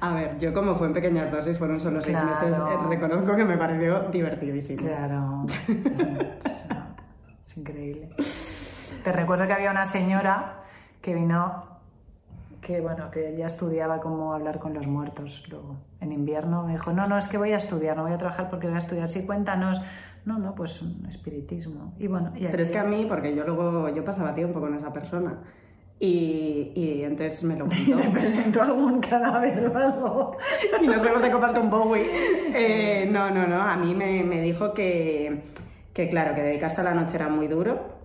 A ver, yo como fue en pequeñas dosis, fueron solo seis Claro. meses, eh, reconozco que me pareció divertidísimo. claro. es increíble. Te recuerdo que había una señora que vino, que bueno, que ella estudiaba cómo hablar con los muertos luego. En invierno me dijo, no, no, es que voy a estudiar, no voy a trabajar porque voy a estudiar. Sí, cuéntanos. No, no, pues un espiritismo. Y bueno, y Pero es aquí- que a mí, porque yo luego, yo pasaba tiempo con esa persona, Y, y entonces me lo ¿Te contó. presentó algún cadáver o algo? y nos vemos de copas con Bowie. Eh, no, no, no. A mí me, me dijo que, que, claro, que dedicarse a la noche era muy duro.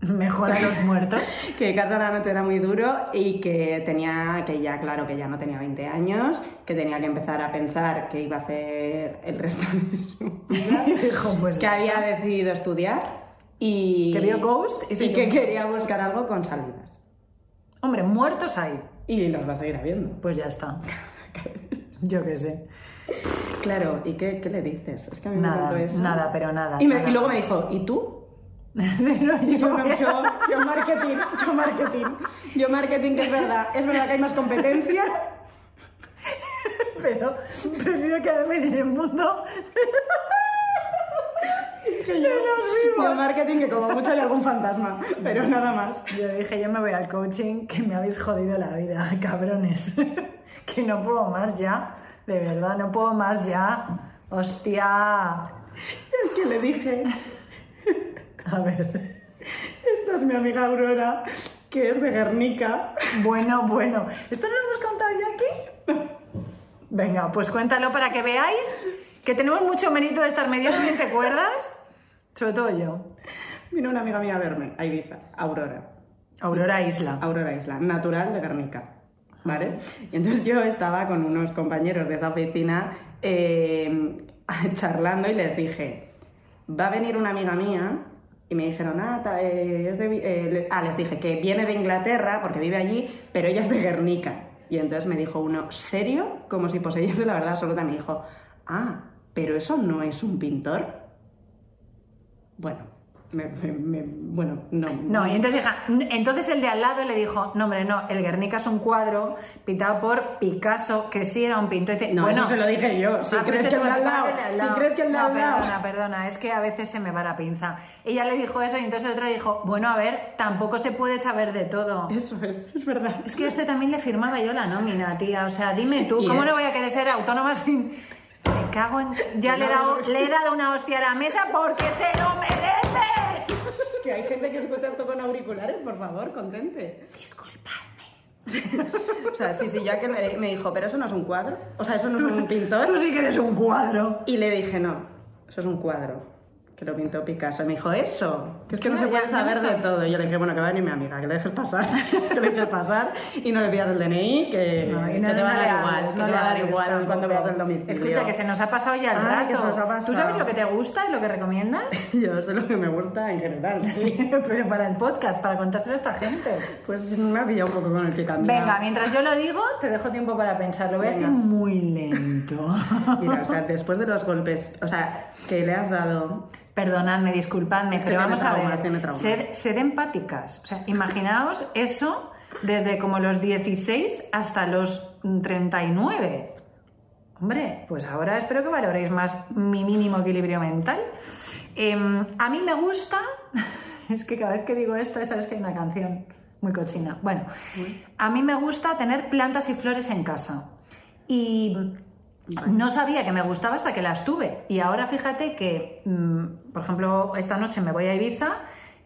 Mejor a los muertos. Que dedicarse a la noche era muy duro y que tenía, que ya, claro, que ya no tenía 20 años, que tenía que empezar a pensar que iba a hacer el resto de su vida. Dijo, pues que había decidido estudiar y Que vio Ghost y que quería buscar algo con salidas. Hombre, muertos hay. Y los va a seguir habiendo. Pues ya está. Yo qué sé. Claro, ¿y qué, qué le dices? Es que a mí me Nada, contó eso. nada, pero nada. Y, me- nada. y luego me dijo, ¿y tú? No, yo, yo- yo, yo marketing, yo marketing, yo marketing, que es verdad, es verdad que hay más competencia. pero prefiero quedarme en el mundo Que yo, yo marketing, que como mucho hay algún fantasma, pero nada más. Yo dije, yo me voy al coaching, que me habéis jodido la vida, cabrones. que no puedo más ya. De verdad, no puedo más ya. Hostia. Es que le dije, A ver. esta es mi amiga Aurora, que es de Guernica. Bueno, bueno. ¿Esto no lo hemos contado ya aquí? Venga, pues cuéntalo para que veáis que tenemos mucho mérito de estar medianamente cuerdas. Sobre todo yo. Vino una amiga mía a verme, a Ibiza, Aurora. Aurora Isla. Aurora Isla, natural de Guernica. ¿Vale? Y entonces yo estaba con unos compañeros de esa oficina eh, charlando y les dije, va a venir una amiga mía y me dijeron, ah, eh, es de eh, ah, les dije que viene de Inglaterra porque vive allí, pero ella es de Guernica. Y entonces me dijo uno, ¿serio? Como si poseyese la verdad absoluta. Me dijo, ah, pero eso no es un pintor. Bueno, me- me- me- bueno, no. No, y entonces, hija, entonces el de al lado le dijo, no hombre, no, el Guernica es un cuadro pintado por Picasso, que sí era un pintor. Dice, No, bueno, eso se lo dije yo. Si Ah, crees este que el de al lado, si crees que el de no, al lado. Perdona, perdona, es que a veces se me va la pinza. Ella le dijo eso y entonces el otro le dijo, bueno, a ver, tampoco se puede saber de todo. Eso es, es verdad. Es que a este también le firmaba yo la nómina, tía. O sea, dime tú, ¿cómo no voy a querer ser autónoma sin... Cago en... Ya le he, dado, le he dado una hostia a la mesa porque se lo merece. Que hay gente que escucha esto con auriculares, por favor, contente. Disculpadme. O sea, sí, sí, ya que me, me dijo, pero eso no es un cuadro. O sea, eso no es un pintor. Tú sí que eres un cuadro. Y le dije, no, eso es un cuadro. Que lo pintó Picasso. Y me dijo, eso. Que es que no se puede saber no de todo. Y yo le dije, bueno, que va a venir mi amiga, que le dejes pasar. que le dejes pasar. Y no le pidas el DNI, que, No, que no, te va a no dar igual. hables, que no te le va a dar igual cuando veas el domicilio. Escucha, que se nos ha pasado ya el Ah, rato. que se nos ha pasado. ¿Tú sabes lo que te gusta y lo que recomiendas? Yo sé lo que me gusta en general. sí. Pero para el podcast, para contárselo a esta gente. Pues me ha pillado un poco con el que camina. Venga, mientras yo lo digo, te dejo tiempo para pensar. Lo voy a decir muy lento. Mira, o sea, después de los golpes, o sea, que le has dado, Perdonadme, disculpadme, Es pero vamos a ver. sed empáticas. O sea, imaginaos eso desde como los 16 hasta los 39. Hombre, pues ahora espero que valoréis más mi mínimo equilibrio mental. Em, a mí me gusta, es que cada vez que digo esto, sabes que hay una canción muy cochina. Bueno, a mí me gusta tener plantas y flores en casa. Y no sabía que me gustaba hasta que las tuve. Y ahora fíjate que, mm, por ejemplo, esta noche me voy a Ibiza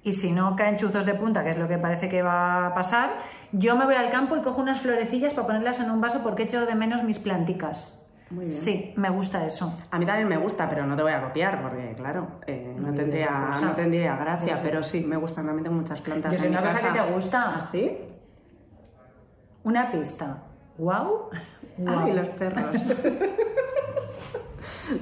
y si no caen chuzos de punta, que es lo que parece que va a pasar, yo me voy al campo y cojo unas florecillas para ponerlas en un vaso porque echo de menos mis planticas. Muy bien. Sí, me gusta eso. A mí también me gusta, pero no te voy a copiar, porque claro, eh, no, tendría, no tendría gracia, Sí. pero sí, me gustan, también tengo muchas plantas. Yo en una mi cosa que te gusta. ¿Ah, sí? Una pista. ¿Wow? Ay, los perros.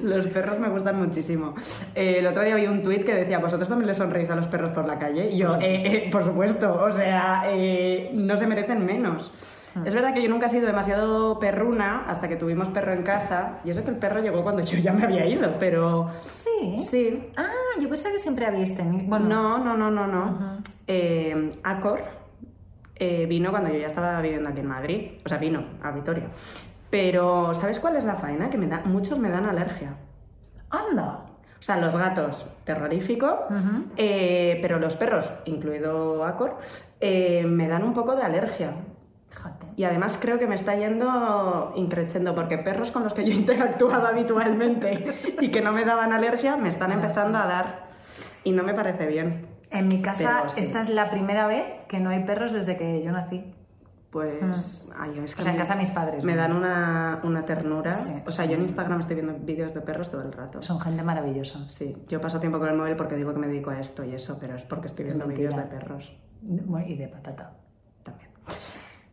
los perros me gustan muchísimo. Eh, el otro día vi un tuit que decía, ¿vosotros también le sonreís a los perros por la calle? Y yo, eh, eh, por supuesto, o sea, eh, no se merecen menos. Es verdad que yo nunca he sido demasiado perruna hasta que tuvimos perro en casa, y eso que el perro llegó cuando yo ya me había ido, pero Sí. sí. Ah, yo pensaba que siempre habéis tenido. Bueno, No, no, no, no, no. Eh, Acor eh, vino cuando yo ya estaba viviendo aquí en Madrid, o sea, vino a Vitoria. Pero, ¿sabes cuál es la faena? Que me da, muchos me dan alergia. anda. O sea, los gatos, terrorífico, eh, pero los perros, incluido Acor, eh, me dan un poco de alergia. Y además creo que me está yendo increchendo, porque perros con los que yo he interactuado habitualmente y que no me daban alergia, me están empezando a dar. Y no me parece bien. En mi casa, Pero sí. esta es la primera vez que no hay perros desde que yo nací. Pues, ay, es que O sea, en casa de mis padres, Me dan una, una ternura. Sí, o sea, yo en Instagram estoy viendo vídeos de perros todo el rato. Son gente maravillosa. Sí, yo paso tiempo con el móvil porque digo que me dedico a esto y eso, pero es porque estoy viendo vídeos de perros Y de patata. también.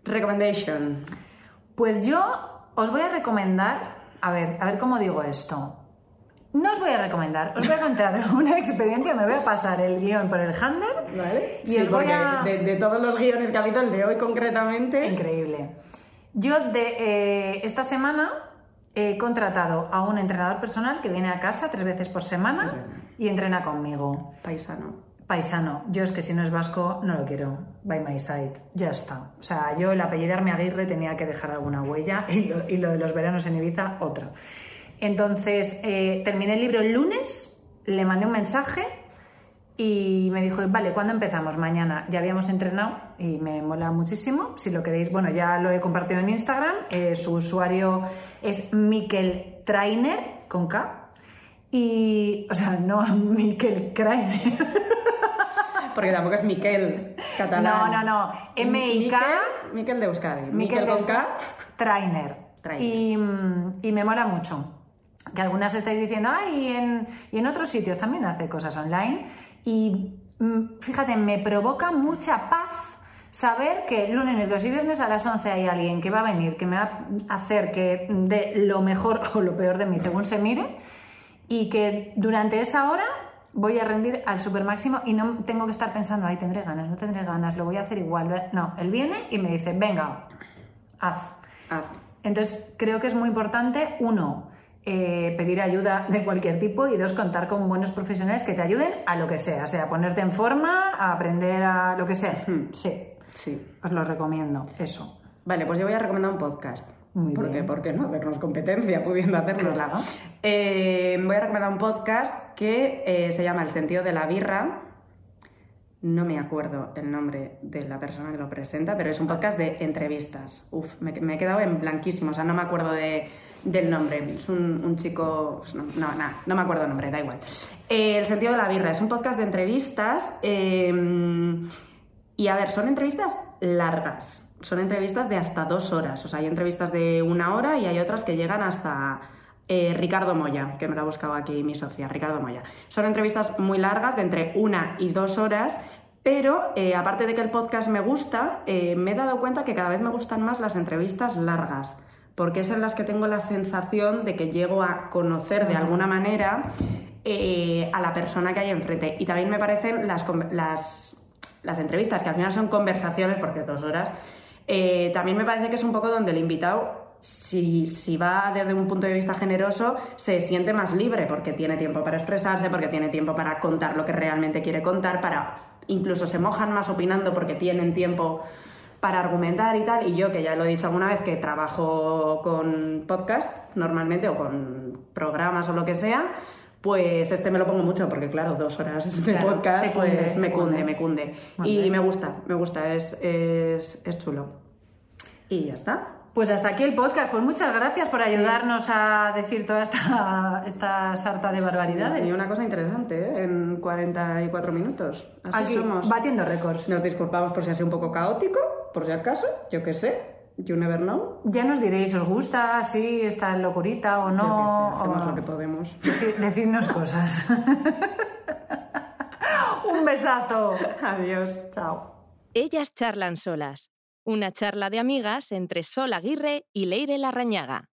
Recommendation. Pues yo os voy a recomendar, a ver, a ver cómo digo esto. No os voy a recomendar, os voy a contar una experiencia, me voy a pasar el guion por el handle. ¿Vale? Y sí, os voy porque a... de, de todos los guiones que ha habido, el de hoy concretamente. Increíble. Yo de eh, esta semana he contratado a un entrenador personal que viene a casa tres veces por semana y entrena conmigo. Paisano. Paisano, yo es que si no es vasco no lo quiero. By my side, ya está. O sea, yo el apellidarme Aguirre tenía que dejar alguna huella y lo, y lo de los veranos en Ibiza otra. Entonces, eh, terminé el libro el lunes, le mandé un mensaje y me dijo, vale, ¿cuándo empezamos? Mañana. Ya habíamos entrenado y me mola muchísimo. Si lo queréis, bueno, ya lo he compartido en Instagram. Eh, su usuario es Mikel Trainer, con K. Y, o sea, no Mikel Krainer. Porque tampoco es Miquel, catalán. No, no, no. M-I-K. Miquel, Miquel de Euskadi. Mikel Miquel con K. Trainer. Trainer. Y, mm, y me mola mucho. Que algunas estáis diciendo, ay, y en, y en otros sitios también hace cosas online. Y mm, fíjate, me provoca mucha paz saber que lunes, miércoles y viernes a las 11 hay alguien que va a venir, que me va a hacer que de lo mejor o lo peor de mí según se mire y que durante esa hora voy a rendir al super máximo y no tengo que estar pensando, ay, tendré ganas, no tendré ganas, lo voy a hacer igual. No, él viene y me dice, venga, haz. Ah, Entonces, creo que es muy importante, uno, eh, pedir ayuda de cualquier tipo y dos, contar con buenos profesionales que te ayuden a lo que sea, sea ponerte en forma, a aprender a lo que sea. Hmm. Sí, sí. os lo recomiendo, eso. Vale, pues yo voy a recomendar un podcast. Muy ¿Por bien. qué? ¿Por qué no hacernos competencia pudiendo hacernosla? Claro. Eh, voy a recomendar un podcast que eh, se llama El sentido de la birra. No me acuerdo el nombre de la persona que lo presenta, pero es un podcast de entrevistas. Uf, me, me he quedado en blanquísimo, o sea, no me acuerdo de- del nombre. Es un, un chico. pues no, no, nada, no me acuerdo el nombre, da igual. Eh, el sentido de la birra es un podcast de entrevistas. eh, y a ver, son entrevistas largas. Son entrevistas de hasta dos horas. O sea, hay entrevistas de una hora y hay otras que llegan hasta eh, Ricardo Moya, que me lo ha buscado aquí mi socia, Ricardo Moya. Son entrevistas muy largas, de entre una y dos horas. Pero eh, aparte de que el podcast me gusta, eh, me he dado cuenta que cada vez me gustan más las entrevistas largas, porque es en las que tengo la sensación de que llego a conocer de alguna manera eh, a la persona que hay enfrente. Y también me parecen las, las, las entrevistas, que al final son conversaciones, porque dos horas, también me parece que es un poco donde el invitado, si, si va desde un punto de vista generoso, se siente más libre, porque tiene tiempo para expresarse, porque tiene tiempo para contar lo que realmente quiere contar, para incluso se mojan más opinando porque tienen tiempo para argumentar y tal. Y yo, que ya lo he dicho alguna vez, que trabajo con podcast normalmente o con programas o lo que sea, pues este me lo pongo mucho porque, claro, dos horas de Claro, podcast cunde, pues, me cunde, cunde. me cunde. Y me gusta, me gusta, es, es, es chulo. Y ya está. Pues hasta aquí el podcast. Pues muchas gracias por ayudarnos a decir toda esta, esta sarta de barbaridades. Y una cosa interesante, ¿eh? en 44 minutos. Así Aquí, somos. batiendo récords. Nos disculpamos por si ha sido un poco caótico, por si acaso, yo qué sé. You never know. Ya nos diréis, ¿os gusta así esta locurita o Yo no? sé, hacemos O- lo que podemos. Deci- Decidnos cosas. Un besazo. Adiós. Chao. Ellas charlan solas. Una charla de amigas entre Sol Aguirre y Leire Larrañaga.